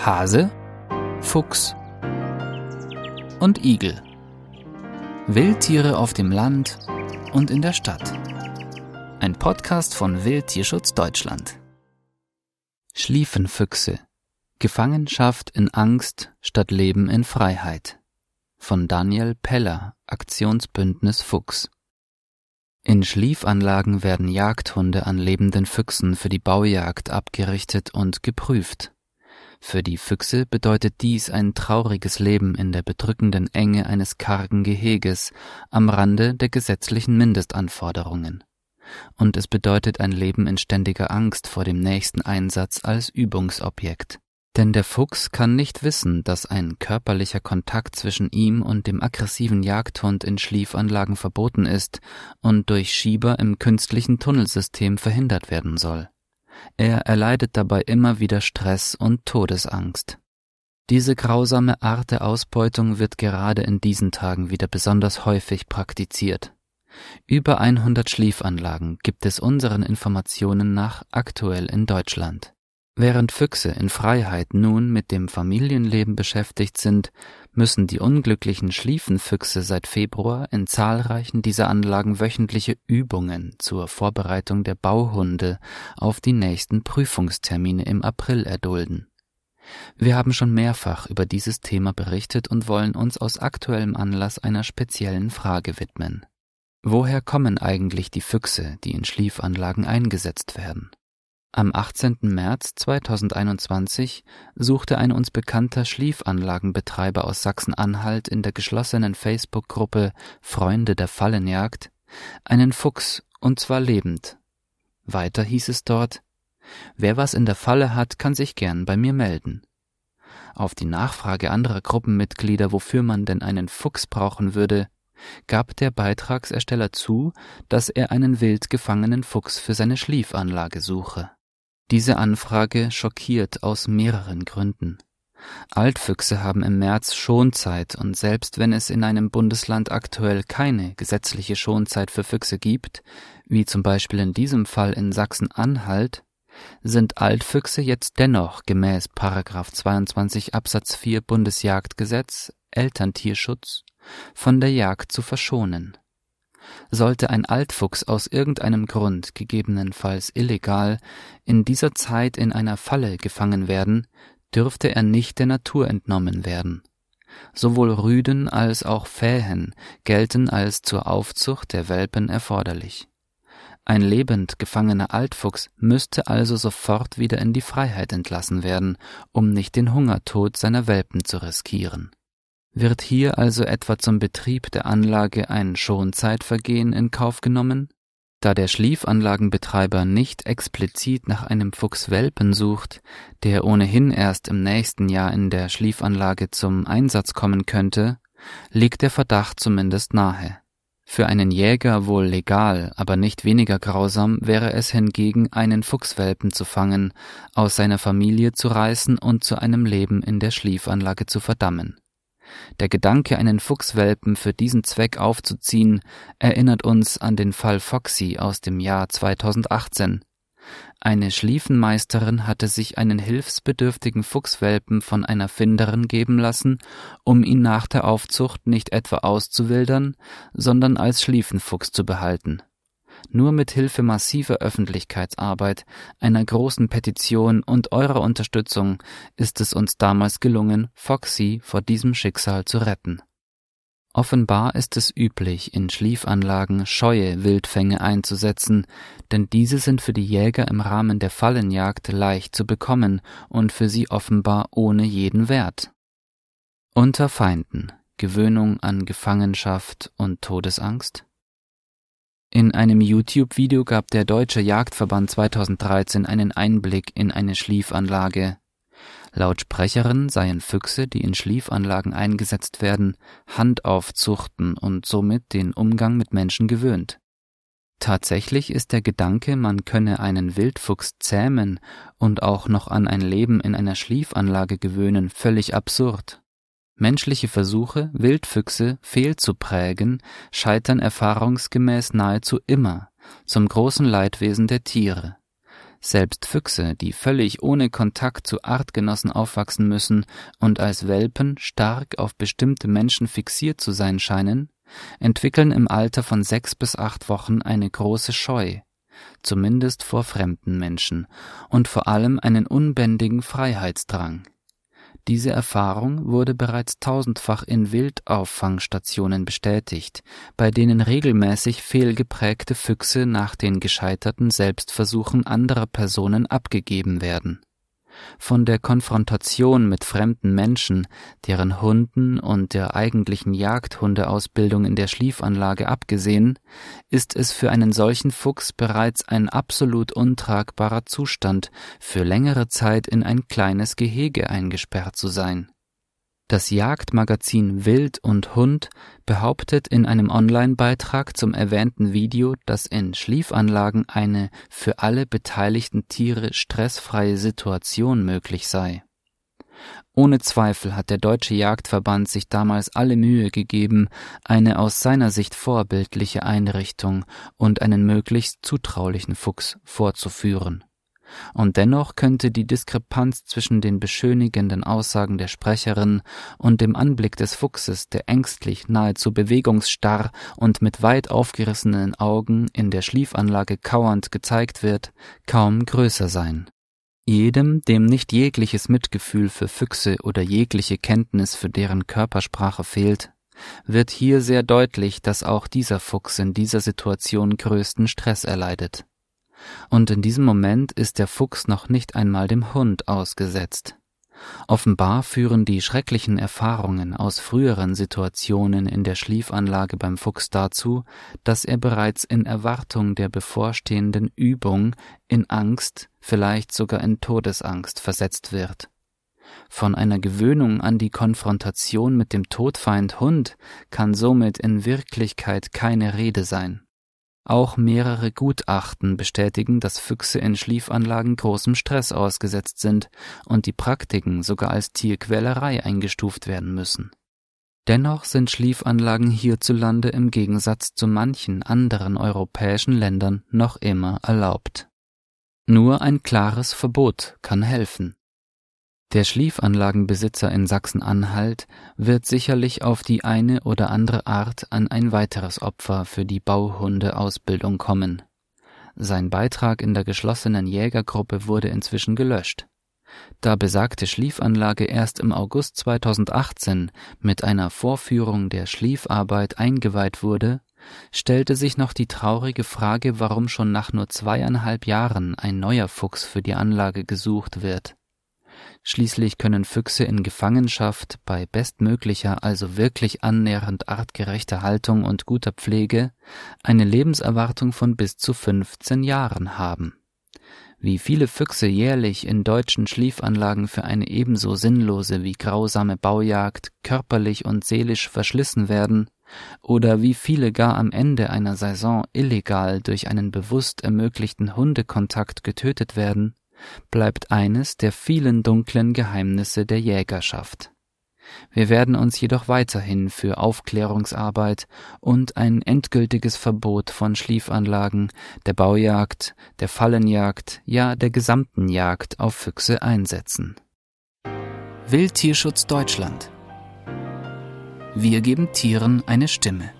Hase, Fuchs und Igel. Wildtiere auf dem Land und in der Stadt. Ein Podcast von Wildtierschutz Deutschland. Schlieffenfüchse. Gefangenschaft in Angst statt Leben in Freiheit. Von Daniel Peller, Aktionsbündnis Fuchs. In Schliefanlagen werden Jagdhunde an lebenden Füchsen für die Baujagd abgerichtet und geprüft. Für die Füchse bedeutet dies ein trauriges Leben in der bedrückenden Enge eines kargen Geheges am Rande der gesetzlichen Mindestanforderungen. Und es bedeutet ein Leben in ständiger Angst vor dem nächsten Einsatz als Übungsobjekt. Denn der Fuchs kann nicht wissen, dass ein körperlicher Kontakt zwischen ihm und dem aggressiven Jagdhund in Schliefanlagen verboten ist und durch Schieber im künstlichen Tunnelsystem verhindert werden soll. Er erleidet dabei immer wieder Stress und Todesangst. Diese grausame Art der Ausbeutung wird gerade in diesen Tagen wieder besonders häufig praktiziert. Über 100 Schliefanlagen gibt es unseren Informationen nach aktuell in Deutschland. Während Füchse in Freiheit nun mit dem Familienleben beschäftigt sind, müssen die unglücklichen Schliefenfüchse seit Februar in zahlreichen dieser Anlagen wöchentliche Übungen zur Vorbereitung der Bauhunde auf die nächsten Prüfungstermine im April erdulden. Wir haben schon mehrfach über dieses Thema berichtet und wollen uns aus aktuellem Anlass einer speziellen Frage widmen. Woher kommen eigentlich die Füchse, die in Schliefanlagen eingesetzt werden? Am 18. März 2021 suchte ein uns bekannter Schliefanlagenbetreiber aus Sachsen-Anhalt in der geschlossenen Facebook-Gruppe Freunde der Fallenjagd einen Fuchs, und zwar lebend. Weiter hieß es dort, wer was in der Falle hat, kann sich gern bei mir melden. Auf die Nachfrage anderer Gruppenmitglieder, wofür man denn einen Fuchs brauchen würde, gab der Beitragsersteller zu, dass er einen wild gefangenen Fuchs für seine Schliefanlage suche. Diese Anfrage schockiert aus mehreren Gründen. Altfüchse haben im März Schonzeit und selbst wenn es in einem Bundesland aktuell keine gesetzliche Schonzeit für Füchse gibt, wie zum Beispiel in diesem Fall in Sachsen-Anhalt, sind Altfüchse jetzt dennoch gemäß 22 Absatz 4 Bundesjagdgesetz Elterntierschutz von der Jagd zu verschonen. Sollte ein Altfuchs aus irgendeinem Grund, gegebenenfalls illegal, in dieser Zeit in einer Falle gefangen werden, dürfte er nicht der Natur entnommen werden. Sowohl Rüden als auch Fähen gelten als zur Aufzucht der Welpen erforderlich. Ein lebend gefangener Altfuchs müsste also sofort wieder in die Freiheit entlassen werden, um nicht den Hungertod seiner Welpen zu riskieren. Wird hier also etwa zum Betrieb der Anlage ein Schonzeitvergehen in Kauf genommen? Da der Schliefanlagenbetreiber nicht explizit nach einem Fuchswelpen sucht, der ohnehin erst im nächsten Jahr in der Schliefanlage zum Einsatz kommen könnte, liegt der Verdacht zumindest nahe. Für einen Jäger wohl legal, aber nicht weniger grausam wäre es hingegen, einen Fuchswelpen zu fangen, aus seiner Familie zu reißen und zu einem Leben in der Schliefanlage zu verdammen. Der Gedanke, einen Fuchswelpen für diesen Zweck aufzuziehen, erinnert uns an den Fall Foxy aus dem Jahr 2018. Eine Schlieffenmeisterin hatte sich einen hilfsbedürftigen Fuchswelpen von einer Finderin geben lassen, um ihn nach der Aufzucht nicht etwa auszuwildern, sondern als Schlieffenfuchs zu behalten. Nur mit Hilfe massiver Öffentlichkeitsarbeit, einer großen Petition und eurer Unterstützung ist es uns damals gelungen, Foxy vor diesem Schicksal zu retten. Offenbar ist es üblich, in Schliefanlagen scheue Wildfänge einzusetzen, denn diese sind für die Jäger im Rahmen der Fallenjagd leicht zu bekommen und für sie offenbar ohne jeden Wert. Unter Feinden Gewöhnung an Gefangenschaft und Todesangst in einem YouTube-Video gab der Deutsche Jagdverband 2013 einen Einblick in eine Schliefanlage. Laut Sprecherin seien Füchse, die in Schliefanlagen eingesetzt werden, Handaufzuchten und somit den Umgang mit Menschen gewöhnt. Tatsächlich ist der Gedanke, man könne einen Wildfuchs zähmen und auch noch an ein Leben in einer Schliefanlage gewöhnen, völlig absurd. Menschliche Versuche, Wildfüchse fehlzuprägen, scheitern erfahrungsgemäß nahezu immer, zum großen Leidwesen der Tiere. Selbst Füchse, die völlig ohne Kontakt zu Artgenossen aufwachsen müssen und als Welpen stark auf bestimmte Menschen fixiert zu sein scheinen, entwickeln im Alter von sechs bis acht Wochen eine große Scheu, zumindest vor fremden Menschen, und vor allem einen unbändigen Freiheitsdrang. Diese Erfahrung wurde bereits tausendfach in Wildauffangstationen bestätigt, bei denen regelmäßig fehlgeprägte Füchse nach den gescheiterten Selbstversuchen anderer Personen abgegeben werden von der Konfrontation mit fremden Menschen, deren Hunden und der eigentlichen Jagdhundeausbildung in der Schliefanlage abgesehen, ist es für einen solchen Fuchs bereits ein absolut untragbarer Zustand, für längere Zeit in ein kleines Gehege eingesperrt zu sein das Jagdmagazin Wild und Hund behauptet in einem Online-Beitrag zum erwähnten Video, dass in Schliefanlagen eine für alle beteiligten Tiere stressfreie Situation möglich sei. Ohne Zweifel hat der Deutsche Jagdverband sich damals alle Mühe gegeben, eine aus seiner Sicht vorbildliche Einrichtung und einen möglichst zutraulichen Fuchs vorzuführen. Und dennoch könnte die Diskrepanz zwischen den beschönigenden Aussagen der Sprecherin und dem Anblick des Fuchses, der ängstlich, nahezu bewegungsstarr und mit weit aufgerissenen Augen in der Schliefanlage kauernd gezeigt wird, kaum größer sein. Jedem, dem nicht jegliches Mitgefühl für Füchse oder jegliche Kenntnis für deren Körpersprache fehlt, wird hier sehr deutlich, dass auch dieser Fuchs in dieser Situation größten Stress erleidet. Und in diesem Moment ist der Fuchs noch nicht einmal dem Hund ausgesetzt. Offenbar führen die schrecklichen Erfahrungen aus früheren Situationen in der Schliefanlage beim Fuchs dazu, dass er bereits in Erwartung der bevorstehenden Übung in Angst, vielleicht sogar in Todesangst versetzt wird. Von einer Gewöhnung an die Konfrontation mit dem Todfeind Hund kann somit in Wirklichkeit keine Rede sein. Auch mehrere Gutachten bestätigen, dass Füchse in Schliefanlagen großem Stress ausgesetzt sind und die Praktiken sogar als Tierquälerei eingestuft werden müssen. Dennoch sind Schliefanlagen hierzulande im Gegensatz zu manchen anderen europäischen Ländern noch immer erlaubt. Nur ein klares Verbot kann helfen. Der Schliefanlagenbesitzer in Sachsen-Anhalt wird sicherlich auf die eine oder andere Art an ein weiteres Opfer für die Bauhundeausbildung kommen. Sein Beitrag in der geschlossenen Jägergruppe wurde inzwischen gelöscht. Da besagte Schliefanlage erst im August 2018 mit einer Vorführung der Schliefarbeit eingeweiht wurde, stellte sich noch die traurige Frage, warum schon nach nur zweieinhalb Jahren ein neuer Fuchs für die Anlage gesucht wird. Schließlich können Füchse in Gefangenschaft bei bestmöglicher, also wirklich annähernd artgerechter Haltung und guter Pflege eine Lebenserwartung von bis zu 15 Jahren haben. Wie viele Füchse jährlich in deutschen Schliefanlagen für eine ebenso sinnlose wie grausame Baujagd körperlich und seelisch verschlissen werden, oder wie viele gar am Ende einer Saison illegal durch einen bewusst ermöglichten Hundekontakt getötet werden, bleibt eines der vielen dunklen Geheimnisse der Jägerschaft. Wir werden uns jedoch weiterhin für Aufklärungsarbeit und ein endgültiges Verbot von Schliefanlagen, der Baujagd, der Fallenjagd, ja der gesamten Jagd auf Füchse einsetzen. Wildtierschutz Deutschland Wir geben Tieren eine Stimme.